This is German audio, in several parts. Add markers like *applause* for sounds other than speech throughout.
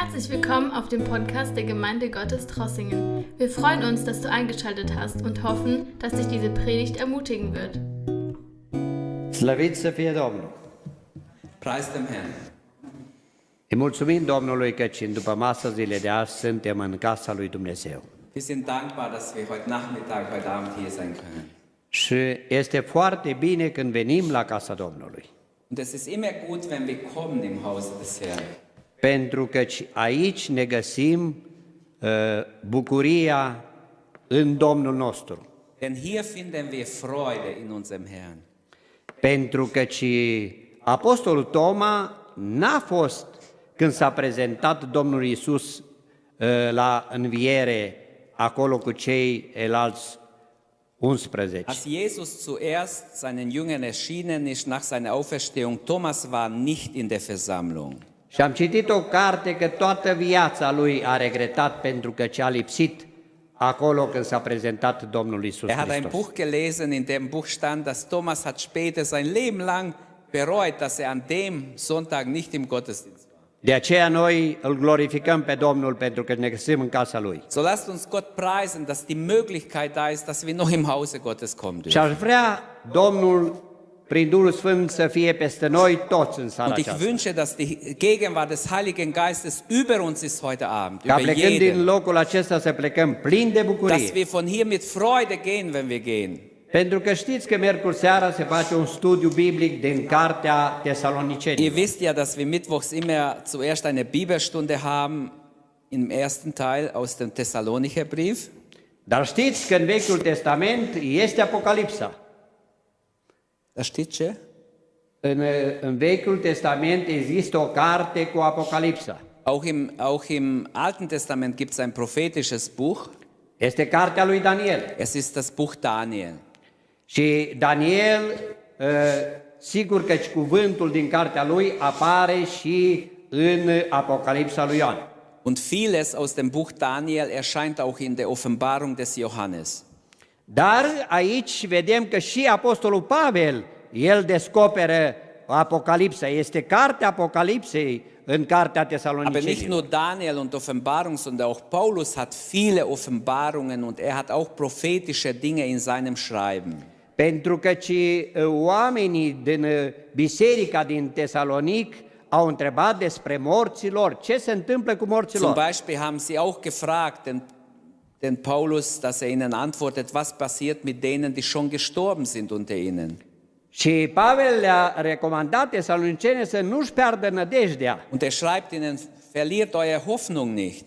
Herzlich willkommen auf dem Podcast der Gemeinde Gottes Trossingen. Wir freuen uns, dass du eingeschaltet hast und hoffen, dass dich diese Predigt ermutigen wird. Slăvit să fie Domnul! Preis dem Herrn. Îi mulțumim Domnului căci în după masă zile de azi suntem în casa lui Dumnezeu. Wir sind dankbar, dass wir heute Nachmittag, heute Abend hier sein können. Și este foarte bine când venim la casa Domnului. Und es ist immer gut, wenn wir kommen im Hause des Herrn. Pentru că aici ne găsim uh, bucuria în Domnul nostru. Denn hier finden wir Freude in unserem Herrn. Pentru că Apostolul Toma n-a fost când s-a prezentat Domnul Isus uh, la înviere acolo cu cei elalți 11. Als Jesus zuerst seinen Jüngern erschienen ist nach seiner Auferstehung, Thomas war nicht in der Versammlung. Și am citit o carte că toată viața lui a regretat pentru că ce a lipsit acolo când s-a prezentat Domnul Isus Er hat ein Hristos. Buch gelesen, in dem Buch stand, dass Thomas hat später sein Leben lang bereut, dass er an dem Sonntag nicht im Gottesdienst war. De aceea noi îl glorificăm pe Domnul pentru că ne găsim în casa Lui. So lasst uns Gott preisen, dass die Möglichkeit da ist, dass wir noch im Hause Gottes kommen Și dürfen. aș vrea Domnul, Und ich wünsche, dass die Gegenwart des Heiligen Geistes über uns ist heute Abend, über jeden. Dass wir von hier mit Freude gehen, wenn wir gehen. Pentru că știți că miercuri seara se face un studiu biblic din cartea Ihr Tesalonicenilor. wisst ja, dass wir mittwochs immer zuerst eine Bibelstunde haben, im ersten Teil aus dem Thessalonicher Brief. Dar știți că în Vechiul Testament este Apocalipsa. Steht ce? În, în Vechiul Testament există o carte cu Apocalipsa. Auch im, auch im Alten Testament gibt es ein prophetisches Buch. Este cartea lui Daniel. Es ist das Buch Daniel. Și Daniel, ă, sigur că cuvântul din cartea lui apare și în Apocalipsa lui Ioan. Und vieles aus dem Buch Daniel erscheint auch in der Offenbarung des Johannes. Dar aici vedem că și Apostolul Pavel, el descoperă Apocalipsa. Este cartea Apocalipsei în cartea Aber nicht Tesalonicenilor. nur Daniel und Offenbarung, sondern auch Paulus hat viele Offenbarungen und er hat auch prophetische Dinge in seinem Schreiben. Pentru că ci ă, oamenii din ă, biserica din Tesalonic au întrebat despre morților, ce se întâmplă cu Zum morților. Beispiel haben sie auch gefragt, den, den Paulus, dass er ihnen antwortet, was passiert mit denen, die schon gestorben sind unter ihnen. Și Pavel le-a recomandat tesalonicene să nu-și piardă nădejdea, Und er schreibt ihnen, verliert eure Hoffnung nicht,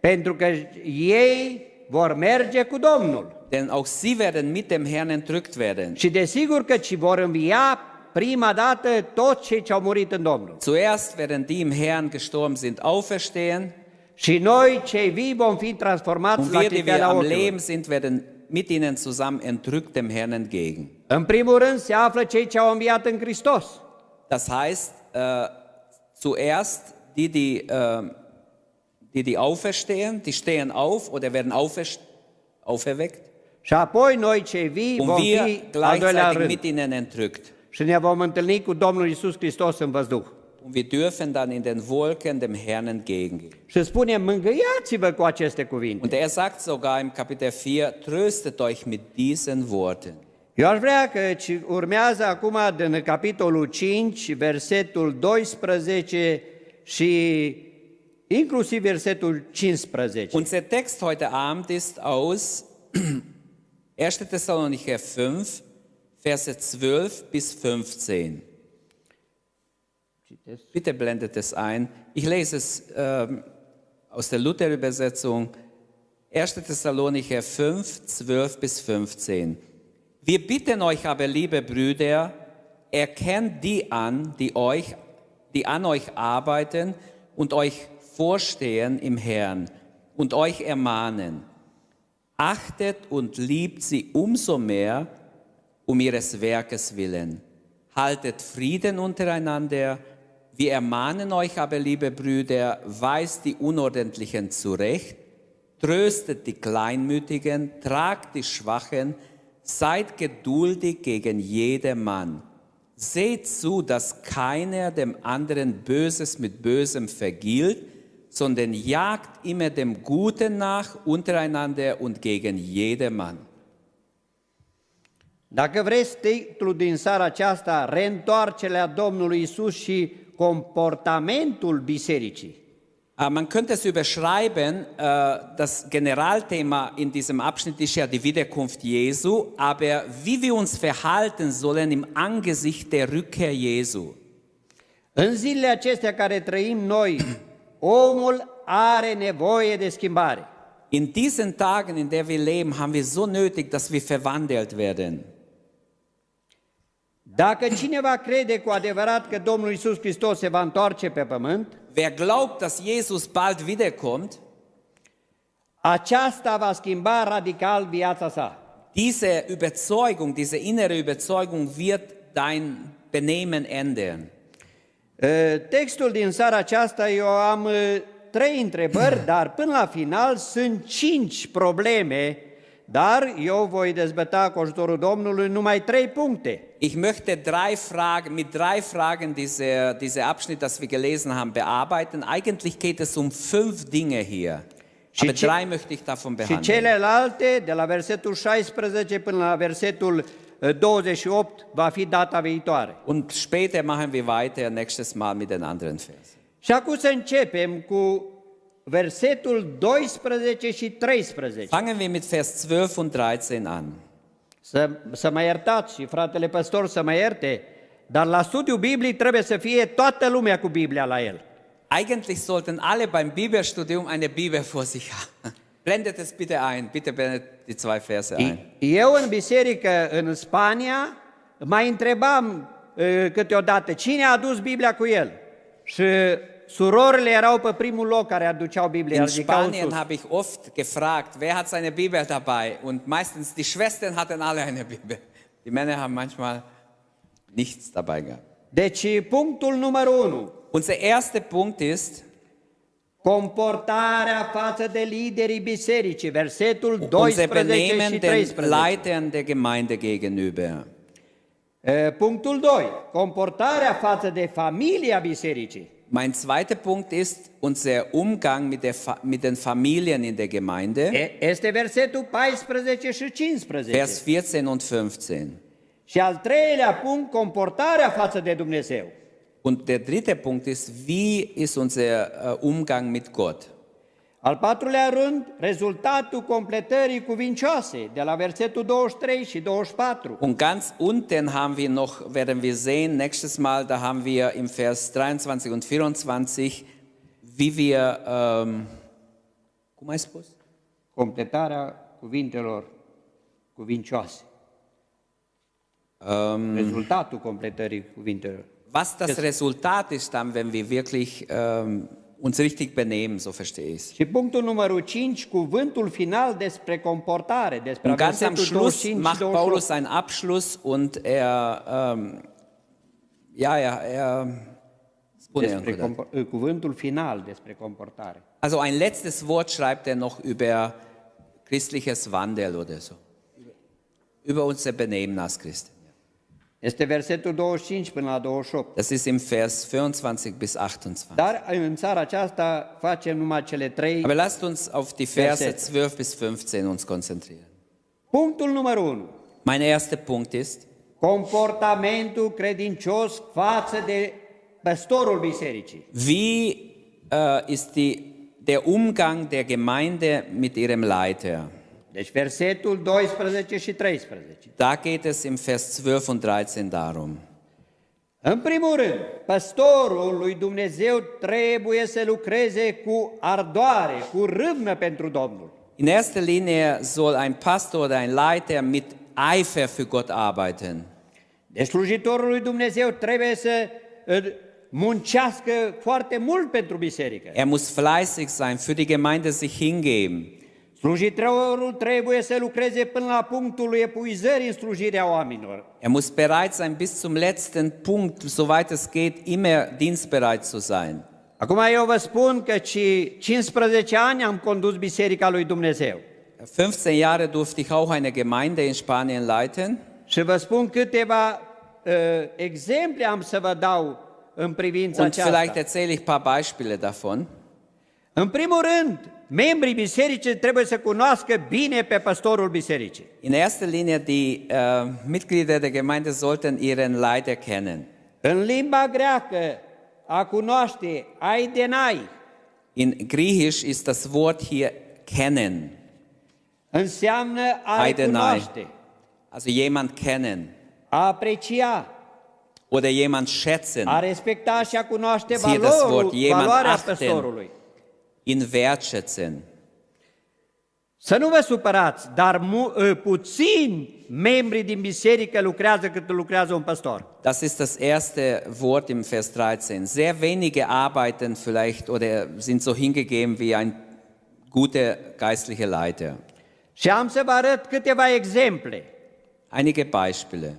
pentru că ei vor merge cu Domnul. denn auch sie werden mit dem Herrn entrückt werden. Și desigur că ci vor învia prima dată toți cei ce au murit în Domnul. Zuerst werden die im Herrn gestorben sind auferstehen Și noi, cei vii, vom fi transformați und la wir, die wir am. Leben sind, werden mit ihnen zusammen entrückt dem Herrn entgegen. În primul rând se află cei ce au înviat în Hristos. Das heißt, äh, zuerst die, die, äh, die, die auferstehen, die stehen auf oder werden auferweckt Și apoi noi, cei vii, und vom wir fi al doilea gleichzeitig rând. mit ihnen entrückt. Și ne vom întâlni cu Domnul Isus Hristos în văzduh. Und wir dürfen dann in den Wolken dem Herrn entgegengehen. Și spune, mângâiați-vă cu aceste cuvinte. Und er sagt sogar im Kapitel 4, tröstet euch mit diesen Worten. Eu aș vrea că urmează acum din capitolul 5, versetul 12 și inclusiv versetul 15. Unser Text heute Abend ist aus *clears throat* 1. Thessalonicher 5, Verse 12 bis 15. Bitte blendet es ein. Ich lese es ähm, aus der Luther-Übersetzung. 1. Thessalonicher 5, 12 bis 15. Wir bitten euch aber, liebe Brüder, erkennt die an, die, euch, die an euch arbeiten und euch vorstehen im Herrn und euch ermahnen. Achtet und liebt sie umso mehr um ihres Werkes willen. Haltet Frieden untereinander. Wir ermahnen euch aber, liebe Brüder, weist die Unordentlichen zurecht, tröstet die Kleinmütigen, tragt die Schwachen, seid geduldig gegen jedermann. Seht zu, dass keiner dem anderen Böses mit Bösem vergilt, sondern jagt immer dem Guten nach untereinander und gegen jedermann. Dacă vreți titlul din seara aceasta, reîntoarcerea Domnului Isus și comportamentul bisericii. Äh, Man könnte es überschreiben, äh, das Generalthema in diesem Abschnitt ist ja die Wiederkunft Jesu, aber wie wir uns verhalten sollen im Angesicht der Rückkehr Jesu. În zilele acestea care trăim noi, *clears throat* omul are nevoie de schimbare. In diesen Tagen, in der wir leben, haben wir so nötig, dass wir verwandelt werden. Dacă cineva crede cu adevărat că Domnul Isus Hristos se va întoarce pe pământ, Wer glaubt, dass Jesus bald wiederkommt, aceasta va schimba radical viața sa. diese Überzeugung, diese innere Überzeugung wird dein Benehmen ändern. E, Textul din seara aceasta, eu am e, trei întrebări, *clears throat* dar până la final sunt cinci probleme, dar eu voi dezbăta cu ajutorul Domnului numai trei puncte. Ich möchte drei Fragen, mit drei Fragen diese, diese Abschnitt, das wir gelesen haben, bearbeiten. Eigentlich geht es um fünf Dinge hier. Și Aber ce- drei möchte ich davon Și behandeln. celelalte, de la versetul 16 până la versetul e, 28, va fi data viitoare. Und später machen wir weiter, nächstes Mal mit den anderen Versen. Și acum să începem cu versetul 12 și 13. Fangen wir mit Vers 12 und 13 an. Să, să mă iertați și fratele păstor să mă ierte, dar la studiu biblic trebuie să fie toată lumea cu Biblia la el. Eigentlich sollten alle beim Bibelstudium eine Bibel vor sich haben. *laughs* Blendet es bitte ein, bitte blendet die zwei Verse ein. Eu în biserică în Spania mai întrebam e, câteodată cine a adus Biblia cu el. Și surorile erau pe primul loc care aduceau Biblia, In Spanien habe ich oft gefragt, wer hat seine Bibel dabei? Und meistens die Schwestern hatten alle eine Bibel. Die Männer haben manchmal nichts dabei gehabt. Deci punctul numărul 1, Unser erster Punkt ist, comportarea față de liderii bisericii, versetul unser 12 și Benehmen den 13. Leitern der Gemeinde gegenüber. E, Punctul 2. Comportarea față de familia bisericii. Mein zweiter Punkt ist unser Umgang mit, der Fa mit den Familien in der Gemeinde. E, Este versetul 14 și 15. Vers 14 und 15. Și al treilea punct, comportarea față de Dumnezeu. Und der dritte Punkt ist, wie ist unser äh, Umgang mit Gott? Al patrulea rând, rezultatul completării cuvincioase, de la versetul 23 și 24. Und ganz unten haben wir noch, werden wir sehen, nächstes Mal, da haben wir im Vers 23 und 24, wie wir, ähm, cum ai spus? Completarea cuvintelor cuvincioase. Ähm, Rezultatul completării cuvintelor. was das Resultat ist dann, wenn wir wirklich ähm, uns richtig benehmen, so verstehe ich es. Și punctul numărul 5, cuvântul final despre comportare, despre Und ganz am Schluss 25 și macht 28. Paulus einen Abschluss und er, ähm, ja, ja, er, spune despre încă o dată. compo- cuvântul final despre comportare. also ein letztes Wort schreibt er noch über christliches Wandel oder so. Über unser Benehmen als Christen. Este versetul 25 până la 28. Das ist im Vers 24 bis 28. Dar în țara aceasta facem numai cele trei. Aber lasst uns auf die Verse Verse. 12 bis 15 uns konzentrieren. Punctul numărul 1. Mein erster Punkt ist, Comportamentul credincios față de păstorul bisericii. wie äh, ist die, der Umgang der Gemeinde mit ihrem Leiter? Deci versetul 12 și 13. Da geht es im Vers 12 und 13 darum. În primul rând, păstorul lui Dumnezeu trebuie să lucreze cu ardoare, cu râvnă pentru Domnul. In erster Linie soll ein Pastor oder ein Leiter mit Eifer für Gott arbeiten. Deci slujitorul lui Dumnezeu trebuie să uh, muncească foarte mult pentru biserică. Er muss fleißig sein, für die Gemeinde sich hingeben. Slujitorul trebuie să lucreze până la punctul epuizării în slujirea oamenilor. Er muss bereit sein, bis zum letzten Punkt, soweit es geht, immer dienstbereit zu sein. Acum eu vă spun că și 15 ani am condus Biserica lui Dumnezeu. 15 Jahre durfte ich auch eine Gemeinde in Spanien leiten. Și vă spun câteva uh, exemple am să vă dau în privința Und vielleicht aceasta. erzähle ich ein paar Beispiele davon. În primul rând, membrii bisericii trebuie să cunoască bine pe păstorul bisericii. In erster Linie, die äh, Mitglieder der Gemeinde sollten ihren Leiter kennen. În limba greacă, a cunoaște, aidenai, In Griechisch ist das Wort hier kennen, înseamnă a Aidenai. recunoaște, also jemand kennen a aprecia, oder jemand schätzen, a respecta și a cunoaște Ție das valorul, Wort, jemand valoarea achten. păstorului. Ihn wertschätzen. Să nu vă supărați, dar mu- ă, puțini membri din biserică lucrează cât lucrează un păstor. Das ist das erste Wort im Vers 13. Sehr wenige arbeiten vielleicht oder sind so hingegeben wie ein guter geistlicher Leiter. Și am să vă arăt câteva exemple. Einige Beispiele.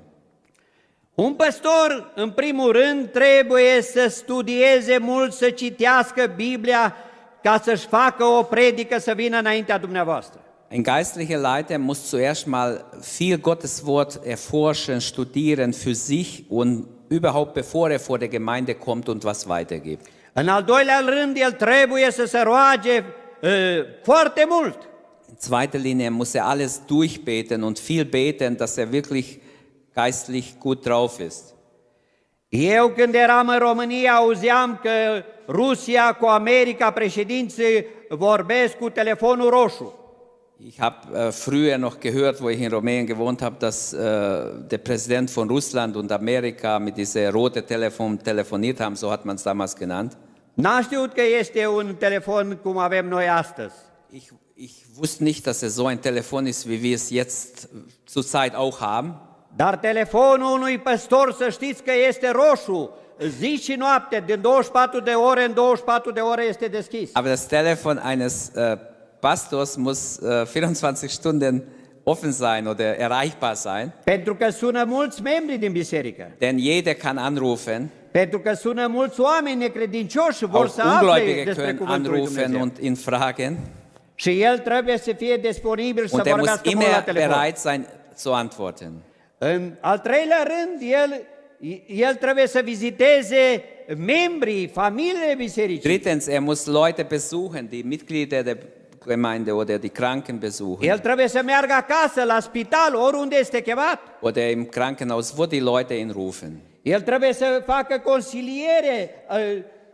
Un păstor, în primul rând, trebuie să studieze mult, să citească Biblia ca să-și facă o predică să vină înaintea dumneavoastră. Ein geistlicher Leiter muss zuerst mal viel Gottes Wort erforschen, studieren für sich und überhaupt bevor er vor der Gemeinde kommt und was weitergibt. În al doilea rând, el trebuie să se roage uh, foarte mult. In zweiter Linie muss er alles durchbeten und viel beten, dass er wirklich geistlich gut drauf ist. Eu când eram în România auzeam că Rusia cu America președinții vorbesc cu telefonul roșu. Ich habe äh, früher noch gehört, wo ich in Rumänien gewohnt habe, dass äh, der Präsident von Russland und Amerika mit diesem roten Telefon telefoniert haben, so hat man es damals genannt. N-am știut că este un telefon cum avem noi astăzi. Ich, ich wusste nicht, dass es so ein Telefon ist, wie wir es jetzt zurzeit auch haben. Dar telefonul unui păstor, să știți că este roșu, zi și noapte, din 24 de ore în 24 de ore este deschis. Aber das Telefon eines äh, Pastors muss äh, 24 Stunden offen sein oder erreichbar sein, Pentru că sună mulți membri din biserică, denn jeder kann anrufen. pentru că sună mulți oameni necredincioși și vor Auch să afle Ungläubige despre können cuvântul lui anrufen Dumnezeu. und ihn fragen. Și el trebuie să fie disponibil să Und er muss vorbească mult la immer telefon. bereit sein zu antworten. În al treilea rând, el, el trebuie să viziteze membrii, familiile bisericii. Drittens, er muss Leute besuchen, die Mitglieder der Gemeinde oder die Kranken besuchen. El trebuie să meargă acasă, la spital, oriunde este chemat. Oder im Krankenhaus, wo die Leute ihn rufen. El trebuie să facă consiliere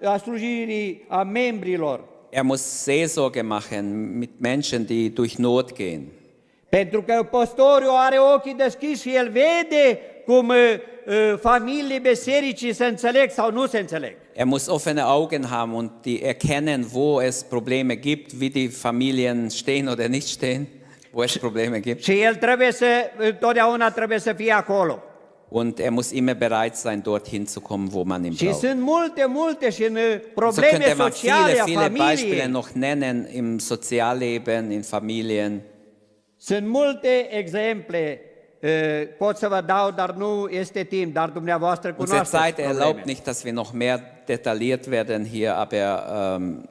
uh, a slujirii a membrilor. Er muss Seelsorge machen mit Menschen, die durch Not gehen. Pentru că păstorul are ochii deschiși și el vede cum uh, uh, familiile bisericii se înțeleg sau nu se înțeleg. Er muss offene Augen haben und die erkennen, wo es Probleme gibt, wie die Familien stehen oder nicht stehen, wo es Probleme gibt. Și el trebuie să, totdeauna trebuie să fie acolo. Und er muss immer bereit sein, dorthin zu kommen, wo man ihn braucht. sunt multe, multe uh, So probleme könnte man viele, viele Beispiele noch nennen im Sozialleben, in Familien. Sunt multe exemple, uh, pot să vă dau, dar nu este timp, dar dumneavoastră Unsere cunoașteți Zeit erlaubt probleme. nicht, dass wir noch mehr detailliert werden hier, aber ähm,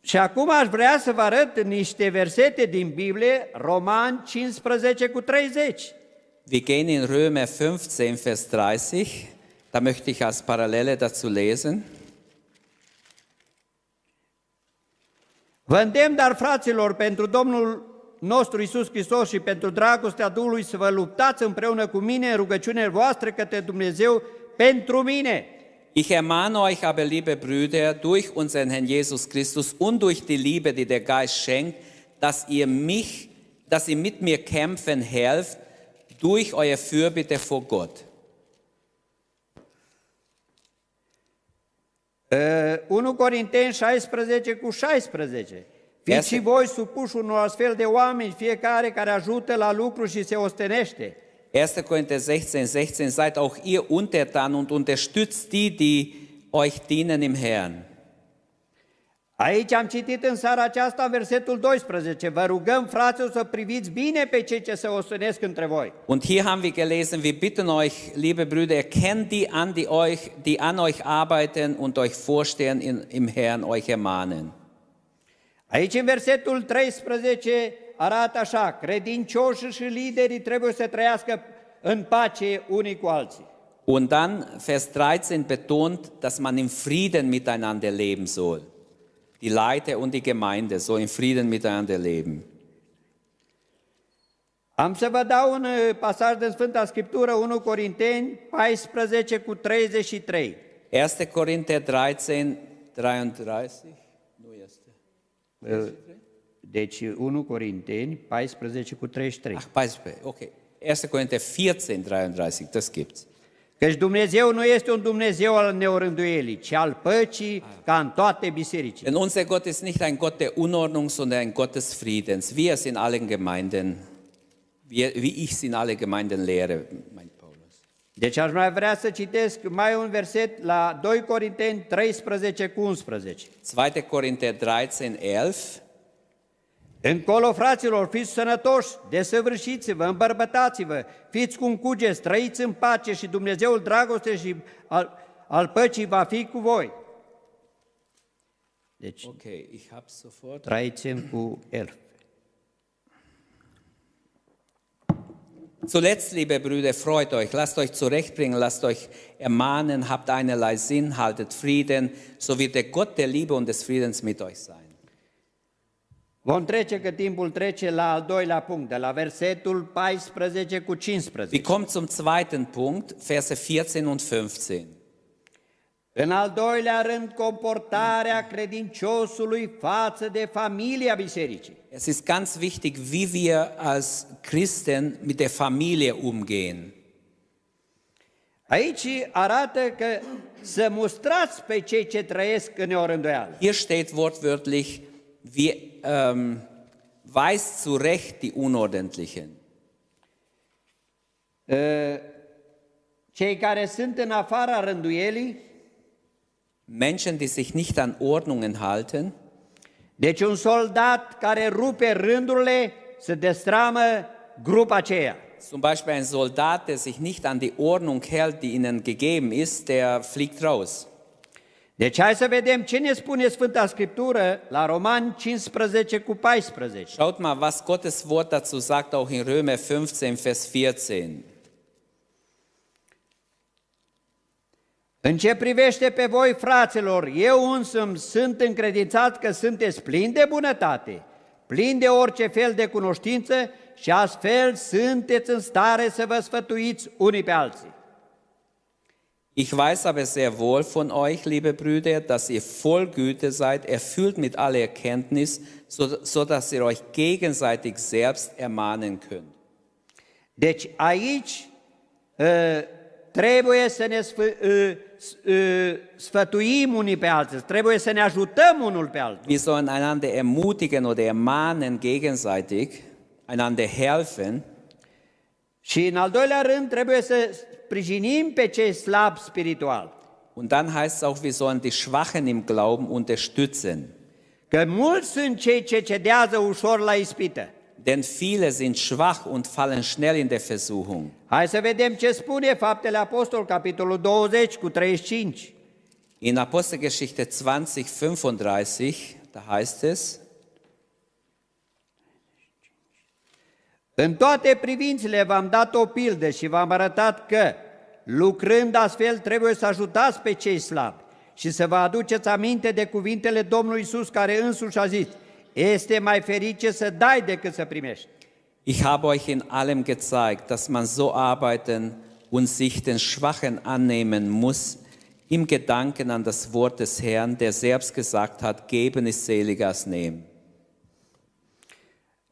Și acum aș vrea să vă arăt niște versete din Biblie, Roman 15 cu 30. wir gehen in Römer 15, Vers 30. Da möchte ich als Parallele dazu lesen. Vă îndemn, dar fraților, pentru Domnul nostru Isus Hristos și pentru dragostea Duhului să vă luptați împreună cu mine în rugăciunile voastre către Dumnezeu pentru mine. Ich ermahne euch aber, liebe Brüder, durch unseren Herrn Jesus Christus und durch die Liebe, die der Geist schenkt, dass ihr mich, dass ihr mit mir kämpfen helft, durch euer Fürbitte vor Gott. Uh, 1 Corinteni 16 cu 16. Fiți și voi supuși unor astfel de oameni, fiecare care ajută la lucru și se ostenește. 1. Korinther 16, 16, seid auch ihr untertan und unterstützt die, die euch dienen im Herrn. Aici am citit în seara aceasta versetul 12. Vă rugăm, fraților, să priviți bine pe cei ce se ostenesc între voi. Und hier haben wir gelesen, wir bitten euch, liebe Brüder, erkennt die an, die, euch, die an euch arbeiten und euch vorstehen in, im Herrn, euch ermahnen. Aici în versetul 13 arată așa, credincioșii și liderii trebuie să trăiască în pace unii cu alții. Und dann, Vers 13 betont, dass man im Frieden miteinander leben soll. Die die Leiter und die Gemeinde so in Frieden miteinander leben. Am să vă dau un uh, pasaj din Sfânta Scriptură, 1 Corinteni 14 cu 33. 1. Korinther 13, 33. Deci 1 Corinteni 14 cu 33. Ach, 14, okay. 1. Korinther 14, 33, das gibt's. Căci Dumnezeu nu este un Dumnezeu al neorânduielii, ci al păcii, ca în toate bisericile. Denn unser Gott ist nicht ein Gott der Unordnung, sondern ein Gott des Friedens, wie es in allen Gemeinden, wie, wie ich es in alle Gemeinden lehre, Paulus. Deci aș mai vrea să citesc mai un verset la 2 Corinteni 13 cu 11. 2. Korinther 13, 11. Încolo, fraților, fiți sănătoși, desăvârșiți-vă, îmbărbătați-vă, fiți cum cugeți, trăiți în pace și Dumnezeul dragostei și al, al păcii va fi cu voi. Deci, Okay, ich habe sofort. trăiți cu El. Zuletzt, liebe Brüder, freut euch, lasst euch zurechtbringen, lasst euch ermahnen, habt einerlei Sinn, haltet Frieden, so wird der Gott der Liebe und des Friedens mit euch sein. Vom trece că timpul trece la al doilea punct, de la versetul 14 cu Wir 15. kommen zum zweiten Punkt, Verse 14 und 15. În al doilea rând, comportarea credinciosului față de familia bisericii. Es ist ganz wichtig, wie wir als Christen mit der Familie umgehen. Aici arată că să mustrați pe cei ce trăiesc în neorânduială. Hier steht wortwörtlich, wir ähm, weist zurecht die Unordentlichen. Cei care sunt în afara rânduielii, Menschen, die sich nicht an Ordnungen halten, deci un soldat care rupe rândurile să destramă grupa aceea. zum Beispiel ein Soldat, der sich nicht an die Ordnung hält, die ihnen gegeben ist, der fliegt raus. Deci hai să vedem ce ne spune Sfânta Scriptură la Romani 15 cu 14. Schaut mal, was Gottes Wort dazu sagt, auch in Römer 15, Vers 14. În ce privește pe voi, fraților, eu însumi sunt încredințat că sunteți plini de bunătate, plini de orice fel de cunoștință și astfel sunteți în stare să vă sfătuiți unii pe alții. Ich weiß aber sehr wohl von euch, liebe Brüder, dass ihr voll Güte seid, erfüllt mit aller Erkenntnis, so, so dass ihr euch gegenseitig selbst ermahnen könnt. Deci aici ă, trebuie să ne sfă, ă, s- ă, sfătuim unii pe alții, trebuie să ne ajutăm unul pe altul. Wir sollen einander ermutigen oder ermahnen gegenseitig, einander helfen. Și în al doilea rând trebuie să sprijinim pe cei slabi spiritual. Und dann heißt es auch, wir sollen die Schwachen im Glauben unterstützen. Că mulți sunt cei ce cedează ușor la ispită. Denn viele sind schwach und fallen schnell in der Versuchung. Hai să vedem ce spune Faptele Apostol, capitolul 20 cu 35. In Apostelgeschichte 20, 35, da heißt es, În toate privințele v-am dat o pildă și v-am arătat că, lucrând astfel, trebuie să ajutați pe cei slabi și să vă aduceți aminte de cuvintele Domnului Isus care însuși a zis, este mai ferice să dai decât să primești. Ich habe euch in allem gezeigt, dass man so arbeiten und sich den Schwachen annehmen muss, im Gedanken an das Wort des Herrn, der selbst gesagt hat, geben ist seliger als nehmen.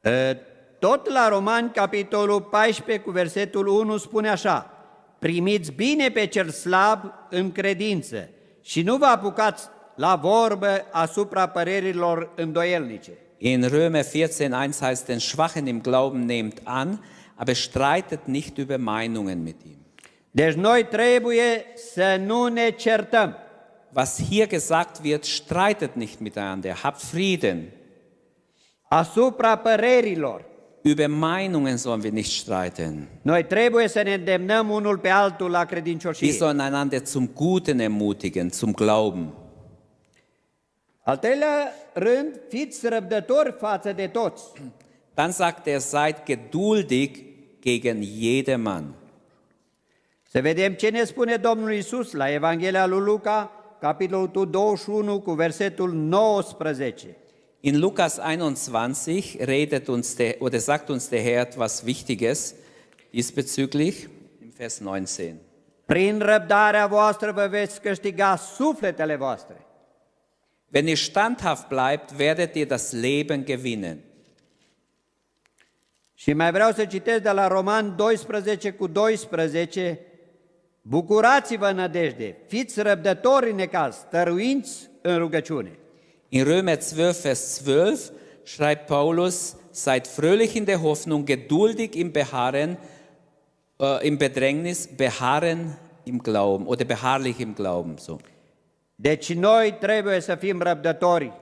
Ă, Tot la Romani, capitolul 14, cu versetul 1, spune așa, primiți bine pe cel slab în credință și nu vă apucați la vorbă asupra părerilor îndoielnice. In Römer 14, 1 heißt, den Schwachen im Glauben nehmt an, aber streitet nicht über Meinungen mit ihm. Deci noi trebuie să nu ne certăm. Was hier gesagt wird, streitet nicht miteinander, habt Frieden. Asupra părerilor. Über Meinungen sollen wir nicht streiten. Noi trebuie să ne îndemnăm unul pe altul la Wir credincioșie. sollen einander zum Guten ermutigen, zum Glauben. Al rând, fiți răbdători față de toți. Dann sagt er, seid geduldig gegen jedermann. Să vedem ce ne spune Domnul Isus la Evanghelia lui Luca, capitolul 21 cu versetul 19. In Lukas 21 redet uns der, oder sagt uns der Herr etwas Wichtiges diesbezüglich im Vers 19. Prin răbdarea voastră vă veți câștiga sufletele voastre. Wenn ihr standhaft bleibt, werdet ihr das Leben gewinnen. Și mai vreau să citesc de la Roman 12 cu 12. Bucurați-vă nădejde, fiți răbdători în necaz, stăruinți în rugăciune. In Römer 12, Vers 12 schreibt Paulus, seid fröhlich in der Hoffnung, geduldig im Beharren, äh, im Bedrängnis, beharren im Glauben oder beharrlich im Glauben. So. Deci noi trebuie să fim răbdători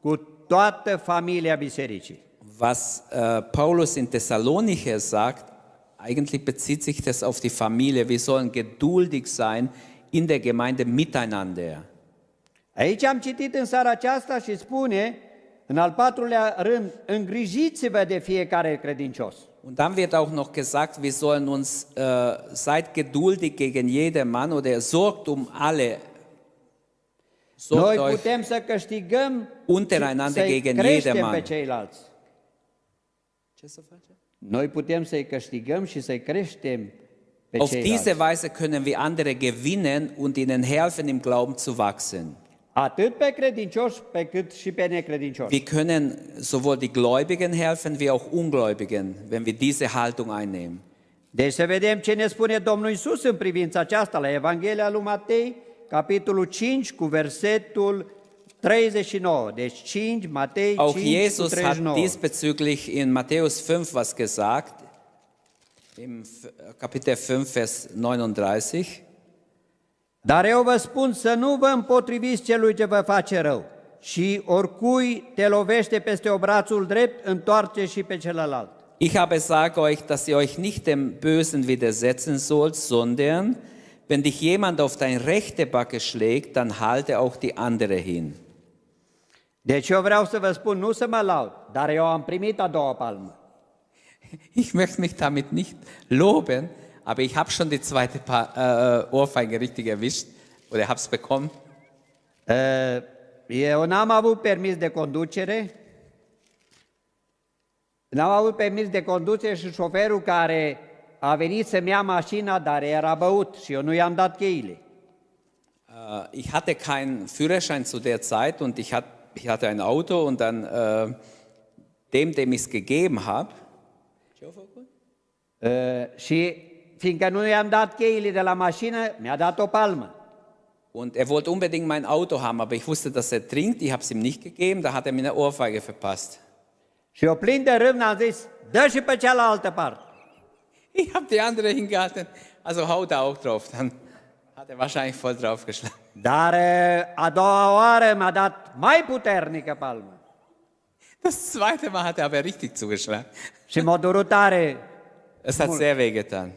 cu toată familia bisericii. Was äh, Paulus in Thessalonicher sagt, eigentlich bezieht sich das auf die Familie. Wir sollen geduldig sein in der Gemeinde miteinander. Aici am citit în seara aceasta și spune, în al patrulea rând, îngrijiți-vă de fiecare credincios. Und dann wird auch noch gesagt, wir sollen uns, äh, seid geduldig gegen jedermann oder sorgt um alle. Sorgt Noi euch putem să câștigăm untereinander să-i gegen creștem pe jedermann. ceilalți. Noi putem să-i câștigăm și să-i creștem pe Auf ceilalți. diese Weise können wir andere gewinnen und ihnen helfen, im Glauben zu wachsen. Atât pe credincioși, pe cât și pe necredincioși. Wir können sowohl die Gläubigen helfen wie auch Ungläubigen, wenn wir diese Haltung einnehmen. Deci să vedem ce ne spune Domnul Isus în privința aceasta la Evanghelia lui Matei, capitolul 5 cu versetul 39. Deci 5, Matei 5 Auch cu Jesus hat 39. diesbezüglich in Matthäus 5 was gesagt, im F- Kapitel 5, Vers 39. Dar eu vă spun să nu vă împotriviți celui ce vă face rău și oricui te lovește peste obrațul drept, întoarce și pe celălalt. Ich aber sage euch, dass ihr euch nicht dem Bösen widersetzen sollt, sondern wenn dich jemand auf dein rechte Backe schlägt, dann halte auch die andere hin. Deci eu vreau să vă spun, nu să mă laud, dar eu am primit a doua palmă. *laughs* Ich möchte mich damit nicht loben, aber ich habe schon die zweite pa äh, Ohrfeige richtig erwischt oder habe es bekommen. Uh, Eu n-am avut permis de conducere, n-am avut permis de conducere și șoferul care a venit să-mi ia mașina, dar era băut și eu nu i-am dat cheile. Äh, ich hatte keinen Führerschein zu der Zeit und ich, hat, ich hatte ein Auto und dann äh, dem, dem ich es gegeben habe, Uh, Și fiindcă nu i-am dat cheile de la mașină, mi-a dat o palmă. Und er wollte unbedingt mein Auto haben, aber ich wusste, dass er trinkt. Ich habe es ihm nicht gegeben, da hat er mir eine Ohrfeige verpasst. Și eu plin de râvnă am zis, dă și pe cealaltă parte. *laughs* Ich habe die andere hingehalten, also hau da auch drauf. Dann hat er wahrscheinlich voll draufgeschlagen. Dar a doua oară mi-a dat mai puternică palmă. Das zweite Mal hat er aber richtig zugeschlagen. Și m-a durut tare, Es hat sehr wehgetan.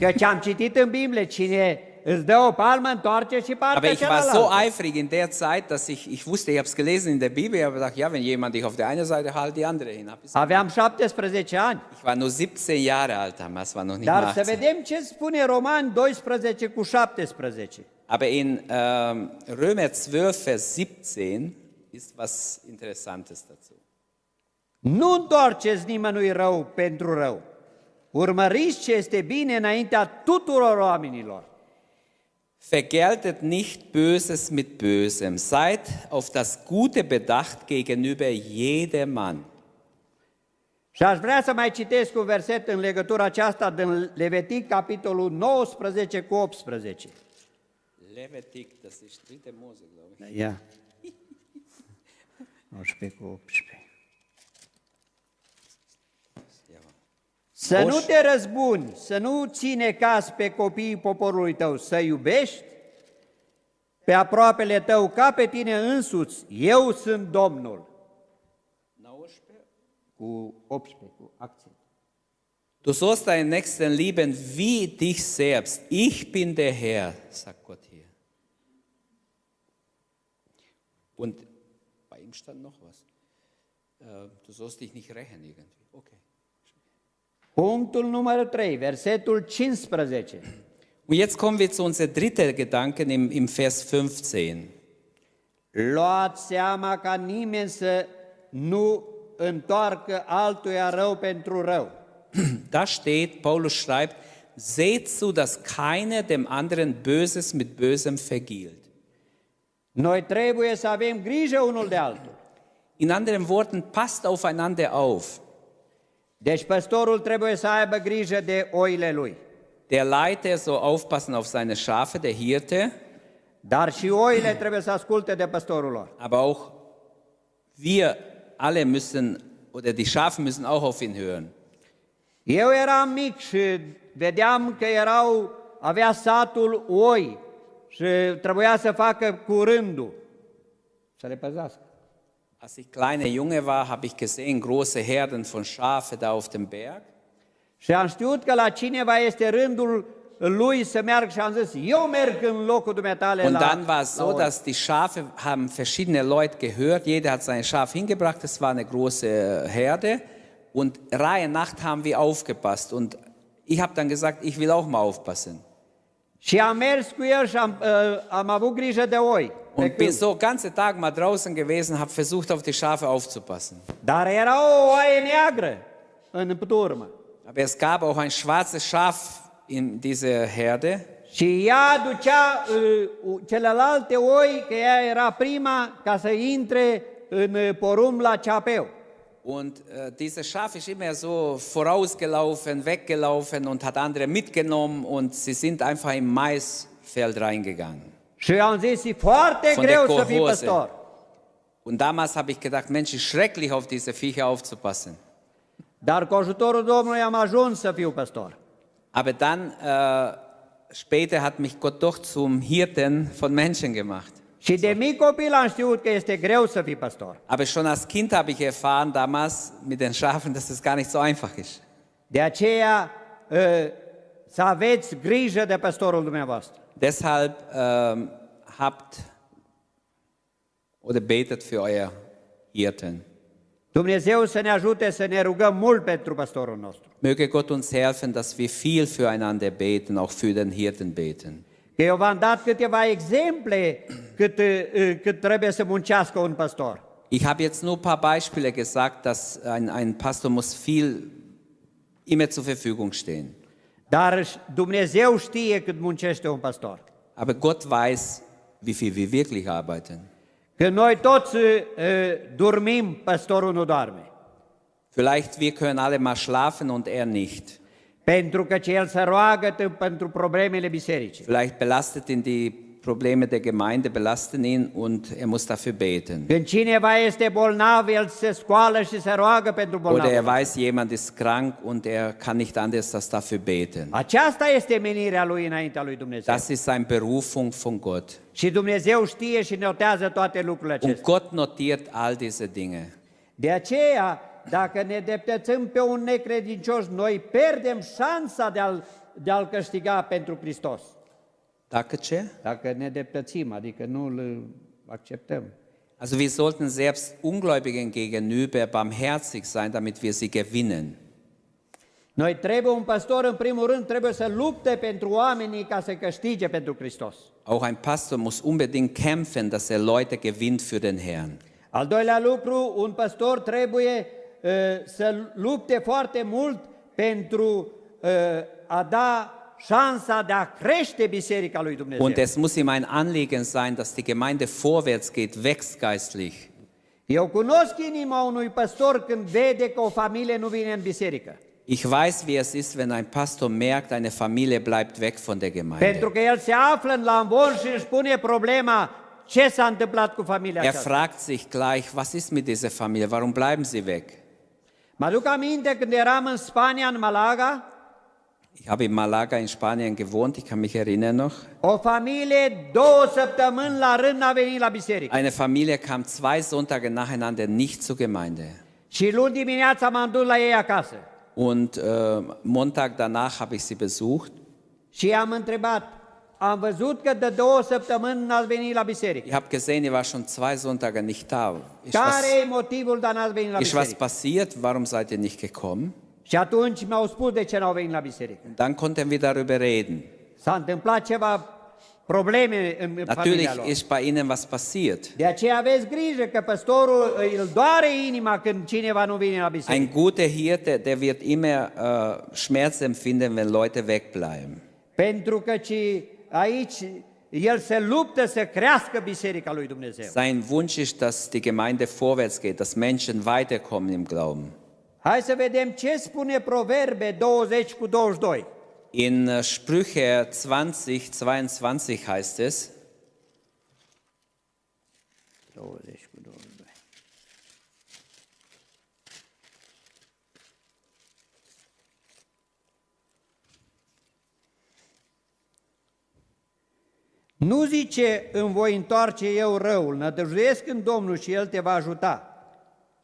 că ce am citit în Biblie, cine Aber ich war so eifrig in der Zeit, dass ich, ich wusste, ich habe es gelesen in der Bibel, ich habe gedacht, ja, wenn jemand dich auf der einen Seite halt, die andere hin. Hab ich's- Aveam 17 ani. Ich war nur 17 Jahre alt damals, war noch nicht Dar mal să 18. vedem ce spune Roman 12 cu 17. Aber in ähm, Römer 12, Vers 17 ist was Interessantes dazu. Nu întoarceți nimănui rău pentru rău. Urmăriți ce este bine înaintea tuturor oamenilor. Vergeltet nicht Böses mit Bösem. Seid auf das Gute bedacht gegenüber jedermann. Și aș vrea să mai citesc un verset în legătura aceasta din Levitic, capitolul 19 cu 18. Levitik, das ist 3. Mose, glaube ich. Ia. 19 cu 18. Să nu te răzbuni, să nu ține caz pe copiii poporului tău, să iubești pe aproapele tău ca pe tine însuți. Eu sunt Domnul. Cu 18, cu accent. Du sollst deinen Nächsten lieben wie dich selbst. Ich bin der Herr, sagt Gott hier. Und bei ihm stand noch was. Äh, Du sollst dich nicht rächen irgendwie. Punctul numărul 3, versetul 15. Und jetzt kommen wir zu unserem dritten Gedanken im, im Vers 15. Luați seama ca nimeni să nu întoarcă altuia rău pentru rău. *clears throat* Da steht, Paulus schreibt, seht zu, dass keiner dem anderen Böses mit Bösem vergilt. Noi trebuie să avem grijă unul de altul. In anderen Worten, passt aufeinander auf. Deci păstorul trebuie să aibă grijă de oile lui. Der Leiter soll aufpassen auf seine Schafe, der Hirte, Dar și oile trebuie să asculte de păstorul lor. aber auch wir alle müssen, oder die Schafe müssen auch auf ihn hören. Eu eram mic și vedeam că erau, avea satul oi și trebuia să facă cu rândul, să le păzească. Als ich kleiner Junge war, habe ich gesehen, große Herden von Schafe da auf dem Berg. Și am știut că la cineva este rândul lui să meargă și am zis, eu merg în locul dumneatale Und la, dann war es so, dass die Schafe haben verschiedene Leute gehört. Jeder hat sein Schaf hingebracht. Es war eine große Herde. Und Reihe Nacht haben wir aufgepasst. Und ich habe dann gesagt, ich will auch mal aufpassen. Și am mers cu el și am, uh, am avut grijă de oi. Und bin so ganze Tag mal draußen gewesen, habe versucht, auf die Schafe aufzupassen. Dar era o oaie neagră în turmă. Aber es gab auch ein schwarzes Schaf in dieser Herde. Și ea ducea uh, celelalte oi, că ea era prima, ca să intre în uh, porumb la ceapeu. Und äh, dieses Schaf ist immer so vorausgelaufen, weggelaufen und hat andere mitgenommen und sie sind einfach im Maisfeld reingegangen. Și eu am zis, e foarte Von greu să fii păstor. Und damals habe ich gedacht, Mensch, ist schrecklich auf diese Viecher aufzupassen. Dar cu ajutorul Domnului am ajuns să fiu păstor. Aber dann, äh, später hat mich Gott doch zum Hirten von Menschen gemacht. Și de mic copil am știut că este greu să fii păstor. Aber schon als Kind habe ich erfahren, damals mit den Schafen, dass es gar nicht so einfach ist. De aceea uh, să aveți grijă de păstorul dumneavoastră. Deshalb ähm, habt oder betet für euer Hirten. Dumnezeu să ne ajute să ne rugăm mult pentru păstorul nostru. Möge Gott uns helfen, dass wir viel füreinander beten, auch für den Hirten beten. Că eu v-am dat câteva exemple cât, uh, cât trebuie să muncească un păstor. Ich habe jetzt nur ein paar Beispiele gesagt, dass ein, ein Pastor muss viel immer zur Verfügung stehen. Dar Dumnezeu știe cât muncește un păstor. Aber Gott weiß, wie viel wir wirklich arbeiten. Că noi toți uh, dormim, păstorul nu doarme. Vielleicht wir können alle mal schlafen und er nicht. Pentru că el se roagă t- pentru problemele bisericii. Vielleicht belastet ihn die Probleme der Gemeinde, belasten ihn und er muss dafür beten. Când cineva este bolnav, el se scoală și se roagă pentru Oder er bolnav. weiß, jemand ist krank und er kann nicht anders als dafür beten. Aceasta este menirea lui înaintea lui Dumnezeu. Das ist seine Berufung von Gott. Și Dumnezeu știe și notează toate lucrurile Und acestea. Gott notiert all diese Dinge. De aceea, dacă ne deptățăm pe un necredincios, noi pierdem șansa de a-l, de a-l câștiga pentru Hristos. Danke, ce? Dacă ne deptățim, adică nu îl acceptăm. Also wir sollten selbst Ungläubigen gegenüber barmherzig sein, damit wir sie gewinnen. Noi trebuie, un păstor în primul rând, trebuie să lupte pentru oamenii ca să câștige pentru Hristos. Auch ein Pastor muss unbedingt kämpfen, dass er Leute gewinnt für den Herrn. Al doilea lucru, un păstor trebuie uh, să lupte foarte mult pentru uh, a da Und es muss ihm ein Anliegen sein, dass die Gemeinde vorwärts geht, wächst geistlich. Biserică. Ich weiß, wie es ist, wenn ein Pastor merkt, eine Familie bleibt weg von der Gemeinde. Er fragt sich gleich, was ist mit dieser Familie? Warum bleiben sie weg? Mă aduc aminte când eram în Spania, în Malaga, Ich habe in Malaga in Spanien gewohnt, ich kann mich erinnern noch. o familie două săptămâni la rând n-a venit la biserică. Eine Familie kam zwei Sonntage nacheinander nicht zur Gemeinde. Și luni dimineața m-am dus la ei acasă. Und äh, Montag danach habe ich sie besucht. Și i-am întrebat, am văzut că de două săptămâni n-ați venit la biserică. Ich habe gesehen, ihr war schon zwei Sonntage nicht da. Ist was, Care e motivul a n-ați venit la ist was biserică? passiert? Warum seid ihr nicht gekommen? Și atunci mi-au spus de ce n-au venit la biserică. Und dann konnten wir darüber reden. S-a întâmplat ceva probleme în familia Natürlich lor. ist bei ihnen was passiert. De aceea aveți grijă că păstorul îl doare inima când cineva nu vine la biserică. Ein guter Hirte, der wird immer äh, Schmerz empfinden, wenn Leute wegbleiben. Pentru că ci aici el se luptă să crească biserica lui Dumnezeu. Sein Wunsch ist, dass die Gemeinde vorwärts geht, dass Menschen weiterkommen im Glauben. Hai să vedem ce spune Proverbe 20 cu 22. In äh, Sprüche 20, 22 heißt es, 20 cu 22. Nu zice, îmi voi întoarce eu răul, nădăjduiesc în Domnul și El te va ajuta.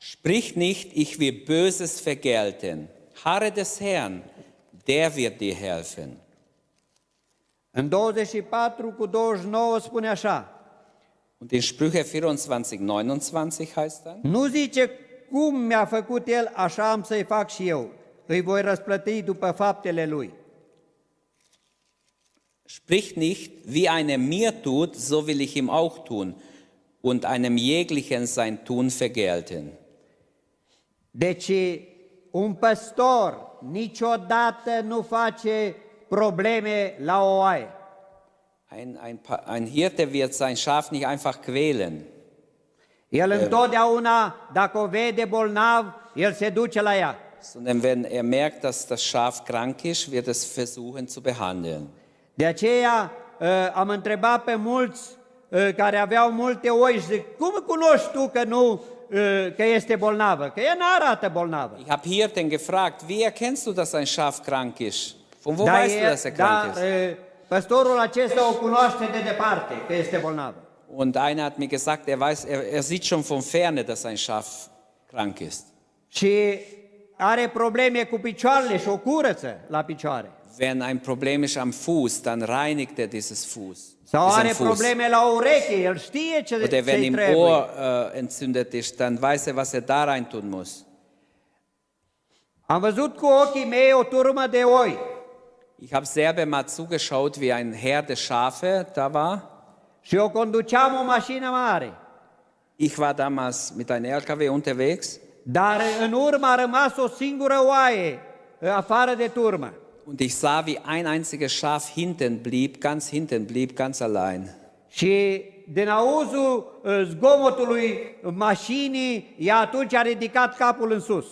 Sprich nicht, ich will Böses vergelten. Harre des Herrn, der wird dir helfen. În 24 cu 29 spune așa, Und in Sprüche 24, 29 heißt dann, nu zice, cum mi-a făcut El, așa am să-i fac și eu, îi voi răsplăti după faptele Lui. Sprich nicht, wie einer mir tut, so will ich ihm auch tun, und einem jeglichen sein Tun vergelten. Deci, un păstor niciodată nu face probleme la o oaie. Ein, ein, Pa- ein Hirte wird sein Schaf nicht einfach quälen. El întotdeauna, dacă o vede bolnav, el se duce la ea. sondern wenn er merkt, dass das Schaf krank ist, wird es versuchen zu behandeln. De aceea uh, am întrebat pe mulți uh, care aveau multe oi și zic, cum cunoști tu că nu, uh, că este bolnavă? Că ea nu arată bolnavă. Ich habe Hirten gefragt, wie erkennst du, dass ein Schaf krank ist? Von wo Dar, weißt du, el, dass er krank dar ist? uh, păstorul acesta o cunoaște de departe că este bolnavă. Und einer hat mir gesagt, er, weiß, er, er sieht schon von ferne, dass ein Schaf krank ist. Și are probleme cu picioarele și o curăță la picioare. Wenn ein Problem ist am Fuß, dann reinigt er dieses Fuß. Sau are Fuß. probleme la ureche, el știe ce Oder wenn im trebuie. Ohr äh, entzündet ist, dann weiß er, was er da rein tun muss. Am văzut cu ochii mei o turmă de oi. Ich habe selber mal zugeschaut, wie ein Herde Schafe da war. Și eu conduceam o mașină mare. Ich war damals mit einem LKW unterwegs Dar în urmă a rămas o singură oaie afară de turmă. Und ich sah, wie ein einziges Schaf hinten blieb, ganz hinten blieb, ganz allein. Și din auzul zgomotului mașinii, ea atunci a ridicat capul în sus.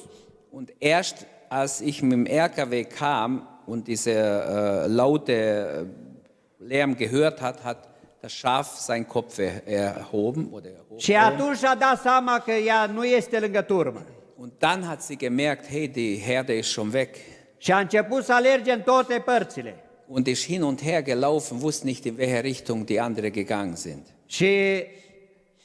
Und erst als ich mit dem LKW kam und diese äh, laute äh, Lärm gehört hat, hat das Schaf seinen Kopf er- erhoben. Oder erhoben. Și atunci a dat seama că ea nu este lângă turmă. Und dann hat sie gemerkt, hey, die Herde ist schon weg. Și a început să alerge în toate părțile. Und ist hin und her gelaufen, wusste nicht, in welche Richtung die andere gegangen sind. Și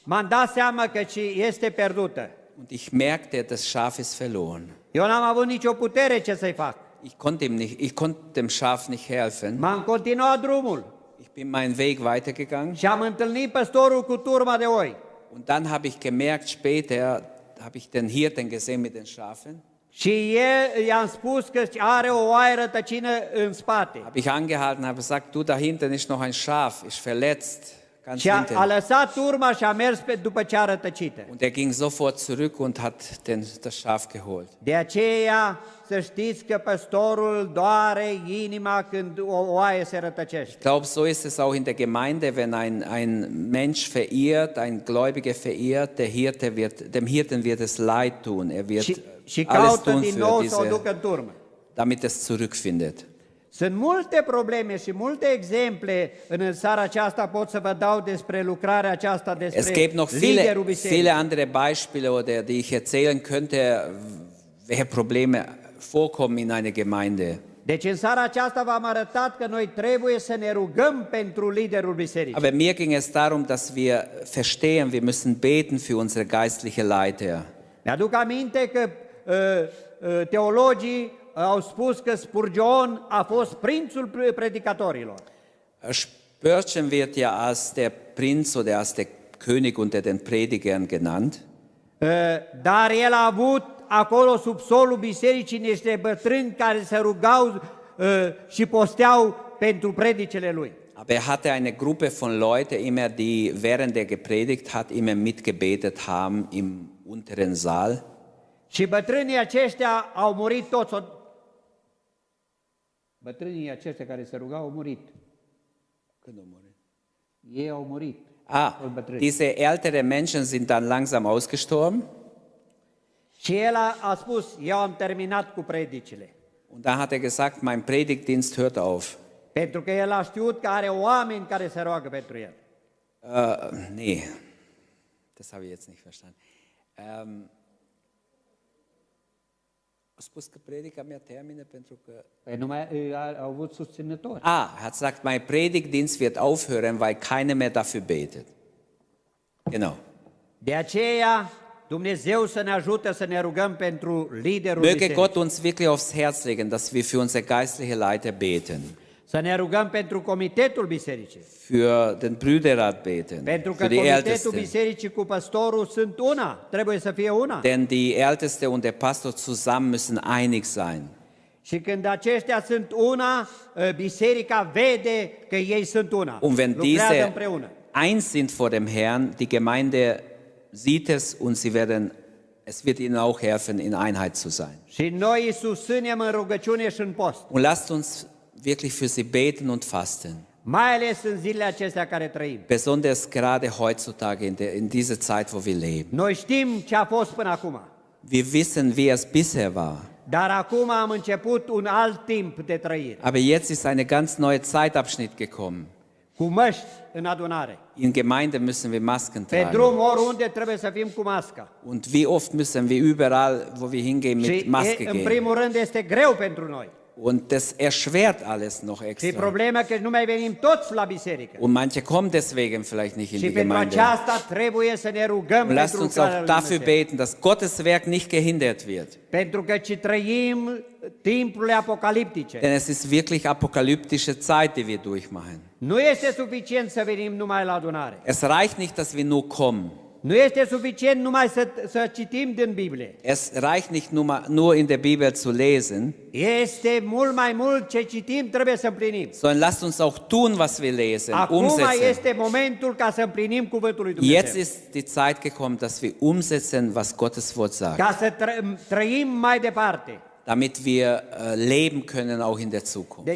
m-am dat seama că este pierdută. Und ich merkte, das Schaf ist verloren. Eu n-am avut nicio putere ce să-i fac. Ich konnte, ihm nicht, ich konnte dem Schaf nicht helfen. M-am continuat drumul Ich bin meinen Weg weitergegangen. și am întâlnit păstorul cu turma de oi. Und dann habe ich gemerkt, später habe ich den Hirten gesehen mit den Schafen. Și el i-am spus că are o oaie rătăcină în spate. Habe ich angehalten, habe gesagt, du, da hinten ist noch ein Schaf, ist verletzt, ganz Și a, a hinten. lăsat turma și a mers pe, după ce a rătăcită. Und er ging sofort zurück und hat den, das Schaf geholt. De aceea să știți că păstorul doare inima când o oaie se rătăcește. Ich glaube, so ist es auch in der Gemeinde, wenn ein, ein Mensch verirrt, ein Gläubiger verirrt, der Hirte wird, dem Hirten wird es leid tun. Er wird Și, și alles caută tun din für nou să o ducă în turmă. damit es zurückfindet. Sunt multe probleme și multe exemple în seara aceasta pot să vă dau despre lucrarea aceasta, Es despre gibt noch liderul viele, bisericii. viele andere Beispiele, oder die ich erzählen könnte, welche Probleme vorkommen in einer Gemeinde. Deci în seara aceasta v-am arătat că noi trebuie să ne rugăm pentru liderul bisericii. Aber mir ging es darum, dass wir verstehen, wir müssen beten für unsere geistliche Leiter. Mi-aduc aminte că teologii au spus că Spurgeon a fost prințul pre- predicatorilor. Spurgeon wird ja als der Prinz oder als der König unter den Predigern genannt. Uh, Dar el a avut acolo sub solul bisericii niște bătrâni care se rugau uh, și posteau pentru predicele lui. Aber er hatte eine Gruppe von Leuten immer, die während er gepredigt hat, immer mitgebetet haben im unteren Saal. Și bătrânii aceștia au murit toți. o- Bătrânii aceștia care se rugau au murit. Ei au murit. Ah, toți bătrânii. diese ältere Menschen sind dann langsam ausgestorben. Și el a, a spus, eu am terminat cu predicile. Und da hat er gesagt, mein Predigtdienst hört auf. Pentru că el a știut că are oameni care se roagă pentru el. Äh, nee, das habe ich jetzt nicht verstanden. Ähm, a spus că predica mea termine pentru că... Păi nu mai a, au avut susținători. Ah, er hat gesagt, mein Predigtdienst wird aufhören, weil keiner mehr dafür betet. Genau. De aceea, Dumnezeu să ne ajute să ne rugăm pentru liderul Möge. Gott uns wirklich aufs Herz legen, dass wir für unsere geistliche Leiter beten, Să ne rugăm pentru comitetul bisericii. für den Brüderrat beten, Pentru că für die comitetul Ältesten. bisericii cu păstorul sunt una, trebuie să fie una. Denn die Älteste und der Pastor zusammen müssen einig sein. Și când aceștia sunt una, ă, biserica vede că ei sunt una. Und wenn Lucrează diese împreună. eins sind vor dem Herrn, die Gemeinde sieht es und sie werden, es wird ihnen auch helfen, in Einheit zu sein. Și noi îi susținem în rugăciune și în post. Und lasst uns wirklich für sie beten und fasten. Mai ales în zilele acestea care trăim. Besonders gerade heutzutage in, der, in dieser Zeit, wo wir leben. Noi știm ce a fost până acum. Wir wissen, wie es bisher war. Dar acum am început un alt timp de trăire. Aber jetzt ist ein ganz neuer Zeitabschnitt gekommen. Cu măști în adunare. In Gemeinde müssen wir Masken Pe tragen. drum oriunde trebuie să fim cu masca. Und wie oft müssen wir überall, wo wir hingehen, mit Și Maske e, în gehen. primul rând este greu pentru noi. Und das erschwert alles noch extra. problema nu mai venim toți la biserică. Und manche kommen deswegen vielleicht nicht in die Gemeinde. lasst uns auch dafür beten, dass Gottes Werk nicht gehindert wird. Apocaliptice. Denn es ist wirklich apokalyptische Zeit, die wir durchmachen. Es reicht nicht, dass wir nur kommen. Nu este suficient numai să, să citim din Biblie. Es reicht nicht nur, nur in der Bibel zu lesen, Este mult mai mult ce citim trebuie să împlinim. sondern lasst uns auch tun, was wir lesen, Acum umsetzen. este momentul ca să împlinim cuvântul lui Dumnezeu. Jetzt ist die Zeit gekommen, dass wir umsetzen, was Gottes Wort sagt, Ca să tră- trăim mai departe. damit wir äh, leben können auch in der Zukunft.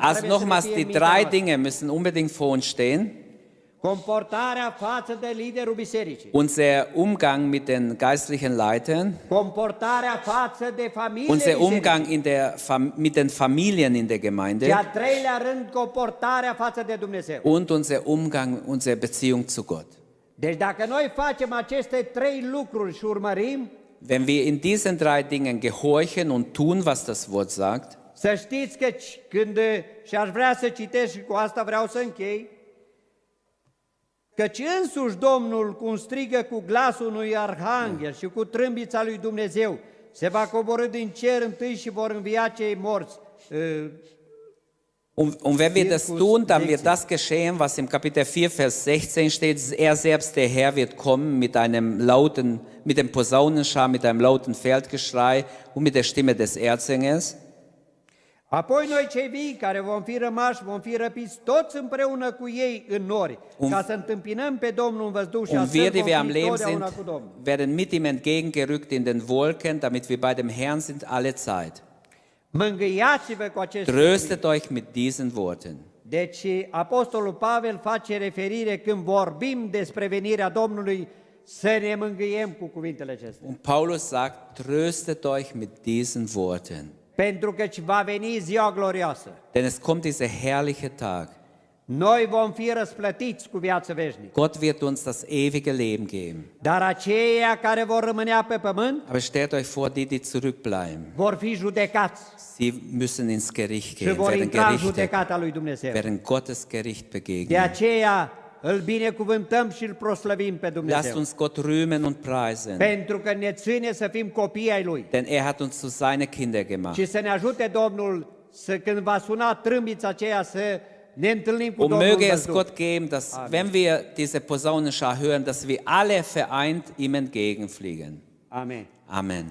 Also nochmals, die drei. Dinge müssen unbedingt vor uns stehen. Unser Umgang mit den geistlichen Leitern, unser. Umgang in der, Fam- mit den Familien in der Gemeinde. Und unser Umgang, unsere Beziehung zu Gott. Wenn wir in diesen drei Dingen gehorchen und tun, was das Wort sagt, să știți că când, și aș vrea să citesc și cu asta vreau să închei, căci însuși Domnul, cum strigă cu glasul unui arhanghel și cu trâmbița lui Dumnezeu, se va coborâ din cer întâi și vor învia cei morți. Und, und wenn wir das tun, dann wird 16. das geschehen, was im Kapitel 4, Vers 16 steht. Er selbst, der Herr, wird kommen mit einem lauten, mit dem Posaunenschar, mit einem lauten Feldgeschrei und mit der Stimme des Erzengers. Apoi noi cei vii care vom fi rămași, vom fi răpiți toți împreună cu ei în nori, Un- ca să întâmpinăm pe Domnul în văzduh și Und astfel wir, die vom wir am fi Leben totdeauna sind, cu Domnul. werden mit ihm entgegengerückt in den Wolken, damit wir bei dem Herrn sind alle Zeit. Mângâiați-vă cu acest Tröstet euch mit diesen Worten. Deci Apostolul Pavel face referire când vorbim despre venirea Domnului să ne mângâiem cu cuvintele acestea. Und Paulus sagt, tröstet euch mit diesen Worten. Pentru că va veni ziua glorioasă. Denn es kommt dieser herrliche Tag. Noi vom fi răsplătiți cu viață veșnică. Gott wird uns das ewige Leben geben. Dar aceia care vor rămânea pe pământ Aber stellt euch vor, die, die zurückbleiben, vor fi judecați sie müssen ins Gericht și gehen, vor werden intra în gerichtet, judecata lui Dumnezeu. werden Gottes Gericht De begegnen. aceea îl binecuvântăm și îl proslăvim pe Lasst Dumnezeu. uns Gott rühmen und preisen, Pentru că ne ține să fim copii ai Lui. denn er hat uns zu seine Kinder gemacht. Și să ne ajute Domnul să când va suna trâmbița aceea să ne întâlnim cu Und Domnul möge în es văzduh. Gott geben, dass, wenn wir diese Posaunenschar hören, dass wir alle vereint ihm entgegenfliegen. Amen. Amen.